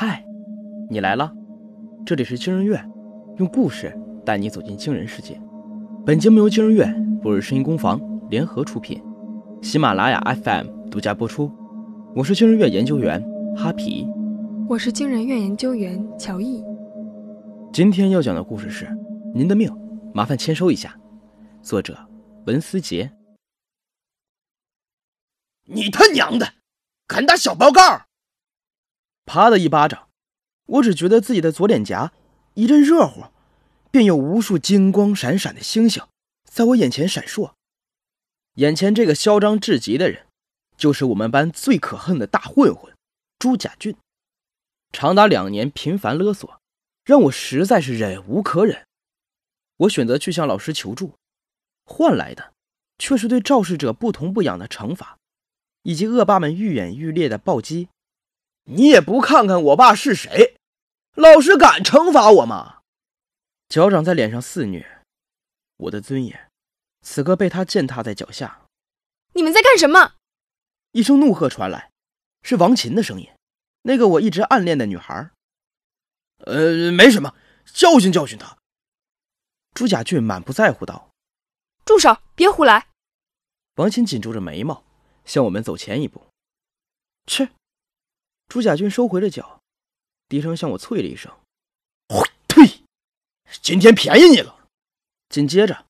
嗨，你来了，这里是惊人院，用故事带你走进惊人世界。本节目由惊人院、博日声音工坊联合出品，喜马拉雅 FM 独家播出。我是惊人院研究员哈皮，我是惊人院研究员乔毅。今天要讲的故事是《您的命》，麻烦签收一下。作者文思杰。你他娘的，敢打小报告！啪的一巴掌，我只觉得自己的左脸颊一阵热乎，便有无数金光闪闪的星星在我眼前闪烁。眼前这个嚣张至极的人，就是我们班最可恨的大混混朱甲俊。长达两年频繁勒索，让我实在是忍无可忍。我选择去向老师求助，换来的却是对肇事者不痛不痒的惩罚，以及恶霸们愈演愈烈的暴击。你也不看看我爸是谁，老师敢惩罚我吗？脚掌在脸上肆虐，我的尊严此刻被他践踏在脚下。你们在干什么？一声怒喝传来，是王琴的声音，那个我一直暗恋的女孩。呃，没什么，教训教训他。朱甲俊满不在乎道：“住手，别胡来！”王琴紧皱着眉毛，向我们走前一步。去。朱甲俊收回了脚，低声向我啐了一声：“呸！今天便宜你了。”紧接着，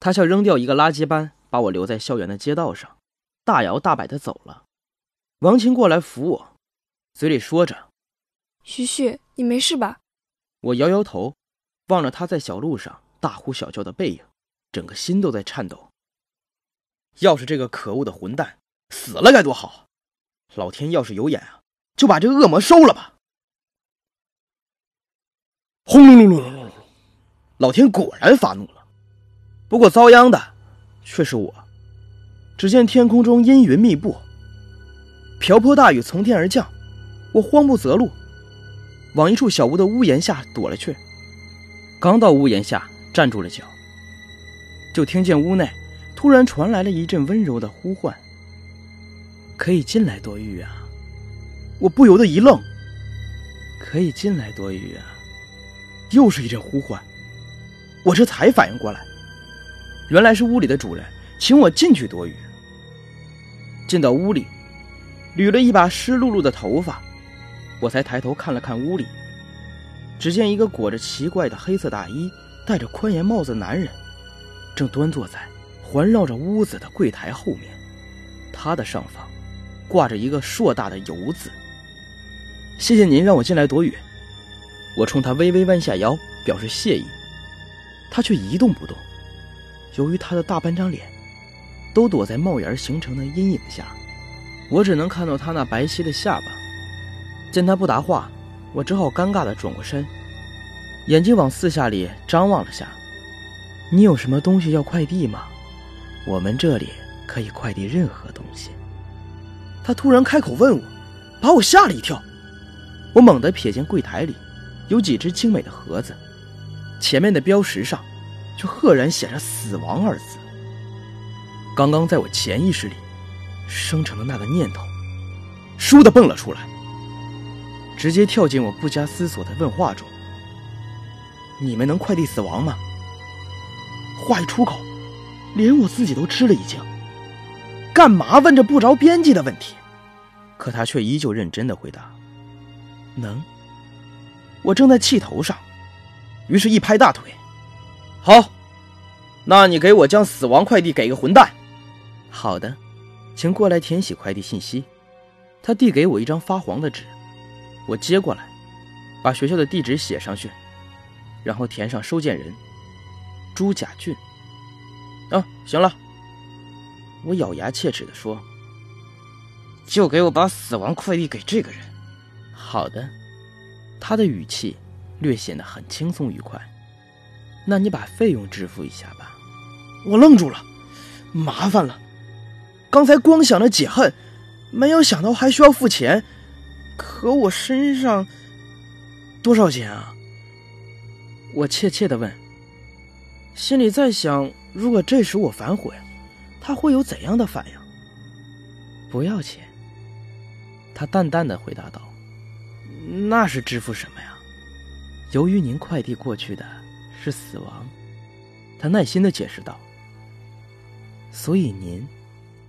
他像扔掉一个垃圾般把我留在校园的街道上，大摇大摆的走了。王琴过来扶我，嘴里说着：“徐旭，你没事吧？”我摇摇头，望着他在小路上大呼小叫的背影，整个心都在颤抖。要是这个可恶的混蛋死了该多好！老天要是有眼啊！就把这个恶魔收了吧！轰隆隆隆隆隆隆，老天果然发怒了。不过遭殃的却是我。只见天空中阴云密布，瓢泼大雨从天而降，我慌不择路，往一处小屋的屋檐下躲了去。刚到屋檐下，站住了脚，就听见屋内突然传来了一阵温柔的呼唤：“可以进来躲雨啊！”我不由得一愣，可以进来躲雨啊！又是一阵呼唤，我这才反应过来，原来是屋里的主人请我进去躲雨。进到屋里，捋了一把湿漉漉的头发，我才抬头看了看屋里，只见一个裹着奇怪的黑色大衣、戴着宽檐帽子的男人，正端坐在环绕着屋子的柜台后面，他的上方挂着一个硕大的“油”字。谢谢您让我进来躲雨，我冲他微微弯下腰表示谢意，他却一动不动。由于他的大半张脸都躲在帽檐形成的阴影下，我只能看到他那白皙的下巴。见他不答话，我只好尴尬地转过身，眼睛往四下里张望了下。你有什么东西要快递吗？我们这里可以快递任何东西。他突然开口问我，把我吓了一跳。我猛地瞥见柜台里有几只精美的盒子，前面的标识上却赫然写着“死亡”二字。刚刚在我潜意识里生成的那个念头，倏地蹦了出来，直接跳进我不加思索的问话中：“你们能快递死亡吗？”话一出口，连我自己都吃了一惊。干嘛问这不着边际的问题？可他却依旧认真的回答。能，我正在气头上，于是一拍大腿，好，那你给我将死亡快递给个混蛋。好的，请过来填写快递信息。他递给我一张发黄的纸，我接过来，把学校的地址写上去，然后填上收件人朱甲俊。啊，行了，我咬牙切齿地说，就给我把死亡快递给这个人。好的，他的语气略显得很轻松愉快。那你把费用支付一下吧。我愣住了，麻烦了。刚才光想着解恨，没有想到还需要付钱。可我身上多少钱啊？我怯怯的问，心里在想，如果这时我反悔，他会有怎样的反应？不要钱。他淡淡的回答道。那是支付什么呀？由于您快递过去的是死亡，他耐心的解释道。所以您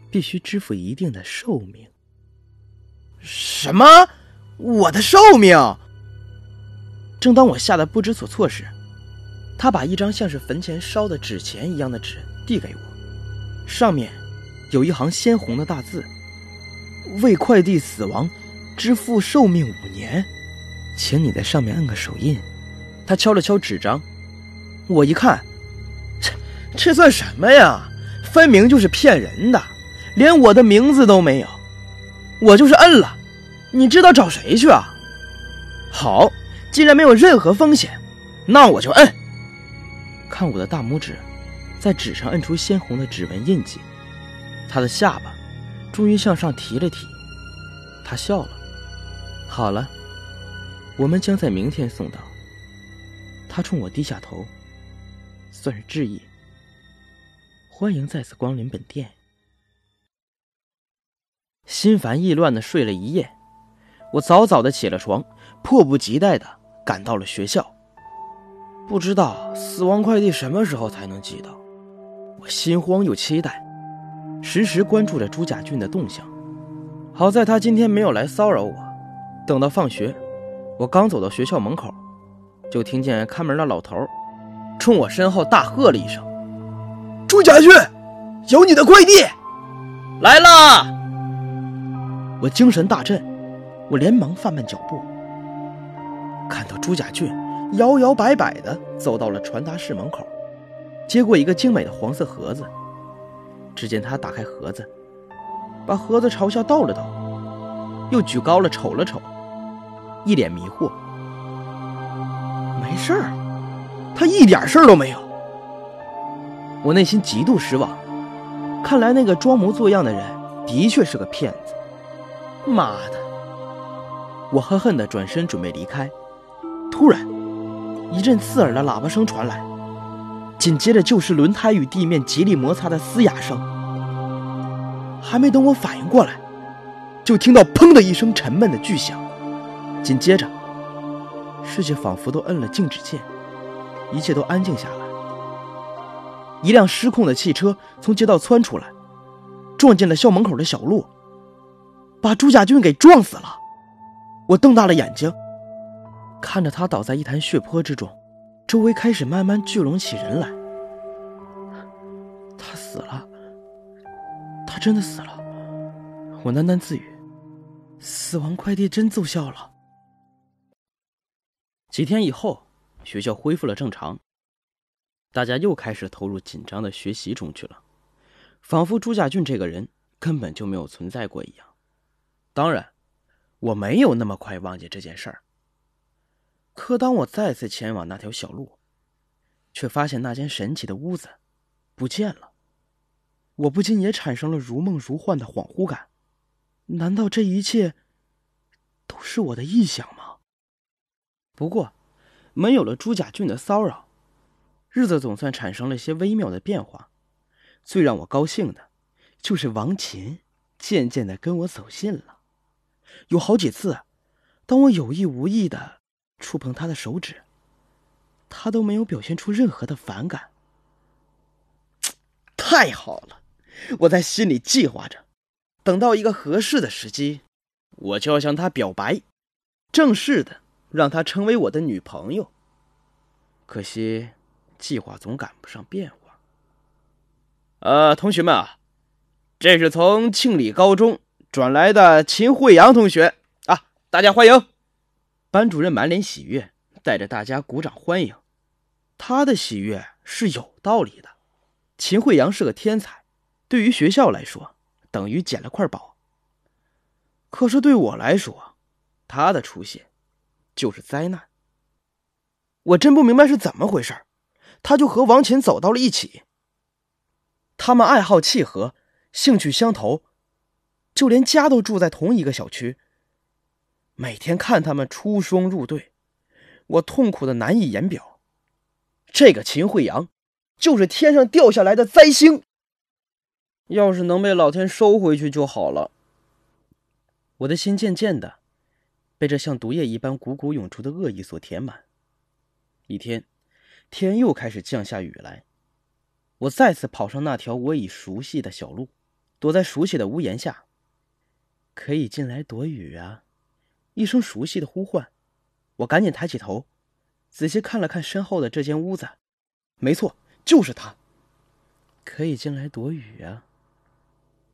必须支付一定的寿命。什么？我的寿命？正当我吓得不知所措时，他把一张像是坟前烧的纸钱一样的纸递给我，上面有一行鲜红的大字：“为快递死亡支付寿命五年，请你在上面按个手印。”他敲了敲纸张，我一看，这这算什么呀？分明就是骗人的，连我的名字都没有。我就是摁了，你知道找谁去啊？好，既然没有任何风险，那我就摁。看我的大拇指，在纸上摁出鲜红的指纹印记。他的下巴终于向上提了提，他笑了。好了，我们将在明天送到。他冲我低下头，算是致意。欢迎再次光临本店。心烦意乱的睡了一夜，我早早的起了床，迫不及待的赶到了学校。不知道死亡快递什么时候才能寄到，我心慌又期待，时时关注着朱家俊的动向。好在他今天没有来骚扰我。等到放学，我刚走到学校门口，就听见看门的老头冲我身后大喝了一声：“朱家俊，有你的快递来了！”我精神大振，我连忙放慢脚步，看到朱家俊摇摇摆摆的走到了传达室门口，接过一个精美的黄色盒子。只见他打开盒子，把盒子朝下倒了倒，又举高了瞅了瞅，一脸迷惑。没事儿，他一点事儿都没有。我内心极度失望，看来那个装模作样的人的确是个骗子。妈的！我恨恨的转身准备离开，突然，一阵刺耳的喇叭声传来，紧接着就是轮胎与地面极力摩擦的嘶哑声。还没等我反应过来，就听到“砰”的一声沉闷的巨响，紧接着，世界仿佛都摁了静止键，一切都安静下来。一辆失控的汽车从街道窜出来，撞进了校门口的小路。把朱家俊给撞死了，我瞪大了眼睛，看着他倒在一潭血泊之中，周围开始慢慢聚拢起人来。他死了，他真的死了，我喃喃自语：“死亡快递真奏效了。”几天以后，学校恢复了正常，大家又开始投入紧张的学习中去了，仿佛朱家俊这个人根本就没有存在过一样。当然，我没有那么快忘记这件事儿。可当我再次前往那条小路，却发现那间神奇的屋子不见了，我不禁也产生了如梦如幻的恍惚感。难道这一切都是我的臆想？不过，没有了朱家俊的骚扰，日子总算产生了些微妙的变化。最让我高兴的，就是王琴渐渐的跟我走近了。有好几次，当我有意无意的触碰他的手指，他都没有表现出任何的反感。太好了，我在心里计划着，等到一个合适的时机，我就要向他表白，正式的让她成为我的女朋友。可惜，计划总赶不上变化。呃，同学们啊，这是从庆里高中。转来的秦惠阳同学啊，大家欢迎！班主任满脸喜悦，带着大家鼓掌欢迎。他的喜悦是有道理的。秦惠阳是个天才，对于学校来说等于捡了块宝。可是对我来说，他的出现就是灾难。我真不明白是怎么回事，他就和王琴走到了一起。他们爱好契合，兴趣相投。就连家都住在同一个小区。每天看他们出双入对，我痛苦的难以言表。这个秦惠阳，就是天上掉下来的灾星。要是能被老天收回去就好了。我的心渐渐的被这像毒液一般汩汩涌出的恶意所填满。一天，天又开始降下雨来，我再次跑上那条我已熟悉的小路，躲在熟悉的屋檐下。可以进来躲雨啊！一声熟悉的呼唤，我赶紧抬起头，仔细看了看身后的这间屋子，没错，就是他。可以进来躲雨啊！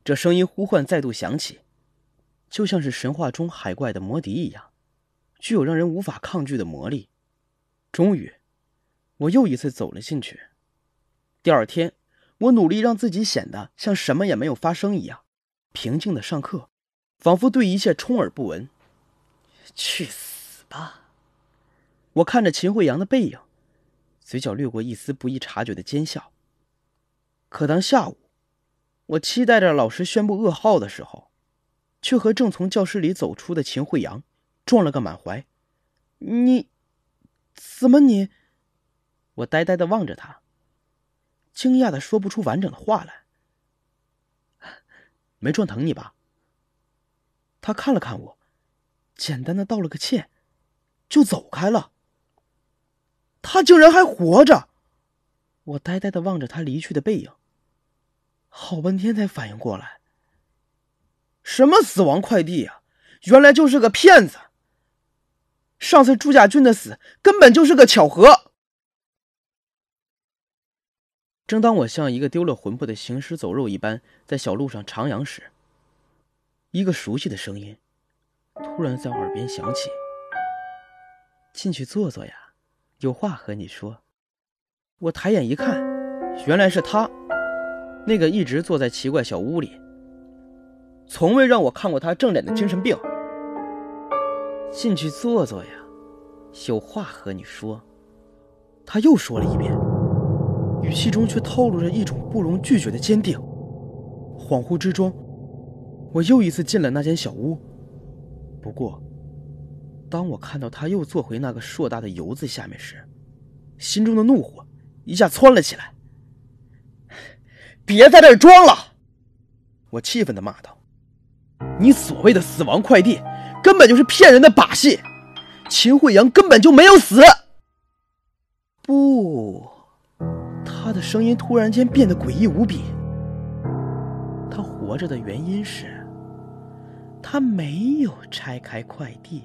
这声音呼唤再度响起，就像是神话中海怪的魔笛一样，具有让人无法抗拒的魔力。终于，我又一次走了进去。第二天，我努力让自己显得像什么也没有发生一样，平静的上课。仿佛对一切充耳不闻。去死吧！我看着秦惠阳的背影，嘴角掠过一丝不易察觉的奸笑。可当下午，我期待着老师宣布噩耗的时候，却和正从教室里走出的秦惠阳撞了个满怀。你，怎么你？我呆呆的望着他，惊讶的说不出完整的话来。没撞疼你吧？他看了看我，简单的道了个歉，就走开了。他竟然还活着！我呆呆的望着他离去的背影，好半天才反应过来，什么死亡快递啊，原来就是个骗子。上次朱家俊的死根本就是个巧合。正当我像一个丢了魂魄的行尸走肉一般在小路上徜徉时，一个熟悉的声音突然在我耳边响起：“进去坐坐呀，有话和你说。”我抬眼一看，原来是他，那个一直坐在奇怪小屋里、从未让我看过他正脸的精神病。进去坐坐呀，有话和你说。他又说了一遍，语气中却透露着一种不容拒绝的坚定。恍惚之中。我又一次进了那间小屋，不过，当我看到他又坐回那个硕大的油子下面时，心中的怒火一下窜了起来。别在这儿装了！我气愤的骂道：“你所谓的死亡快递，根本就是骗人的把戏！秦惠阳根本就没有死！”不，他的声音突然间变得诡异无比。他活着的原因是。他没有拆开快递，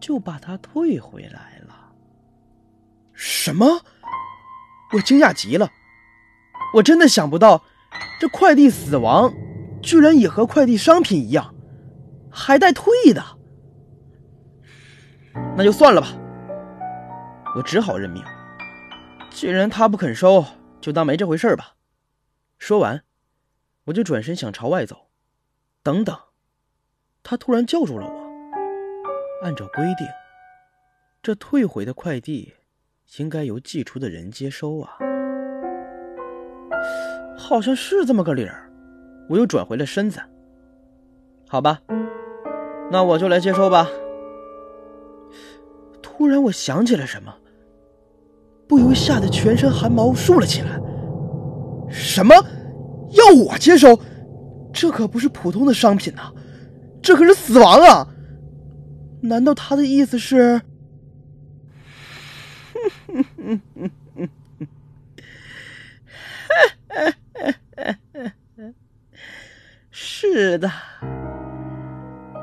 就把它退回来了。什么？我惊讶极了，我真的想不到，这快递死亡，居然也和快递商品一样，还带退的。那就算了吧，我只好认命。既然他不肯收，就当没这回事吧。说完，我就转身想朝外走。等等。他突然叫住了我。按照规定，这退回的快递应该由寄出的人接收啊。好像是这么个理儿。我又转回了身子。好吧，那我就来接收吧。突然，我想起了什么，不由吓得全身汗毛竖了起来。什么？要我接收？这可不是普通的商品呐！这可是死亡啊！难道他的意思是？是的，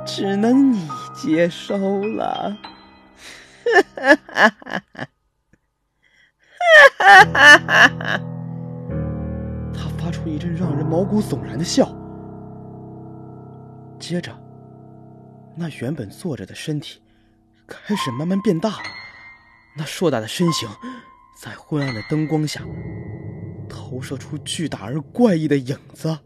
只能你接收了。哈哈哈哈哈哈他发出一阵让人毛骨悚然的笑，接着。那原本坐着的身体开始慢慢变大，那硕大的身形在昏暗的灯光下投射出巨大而怪异的影子。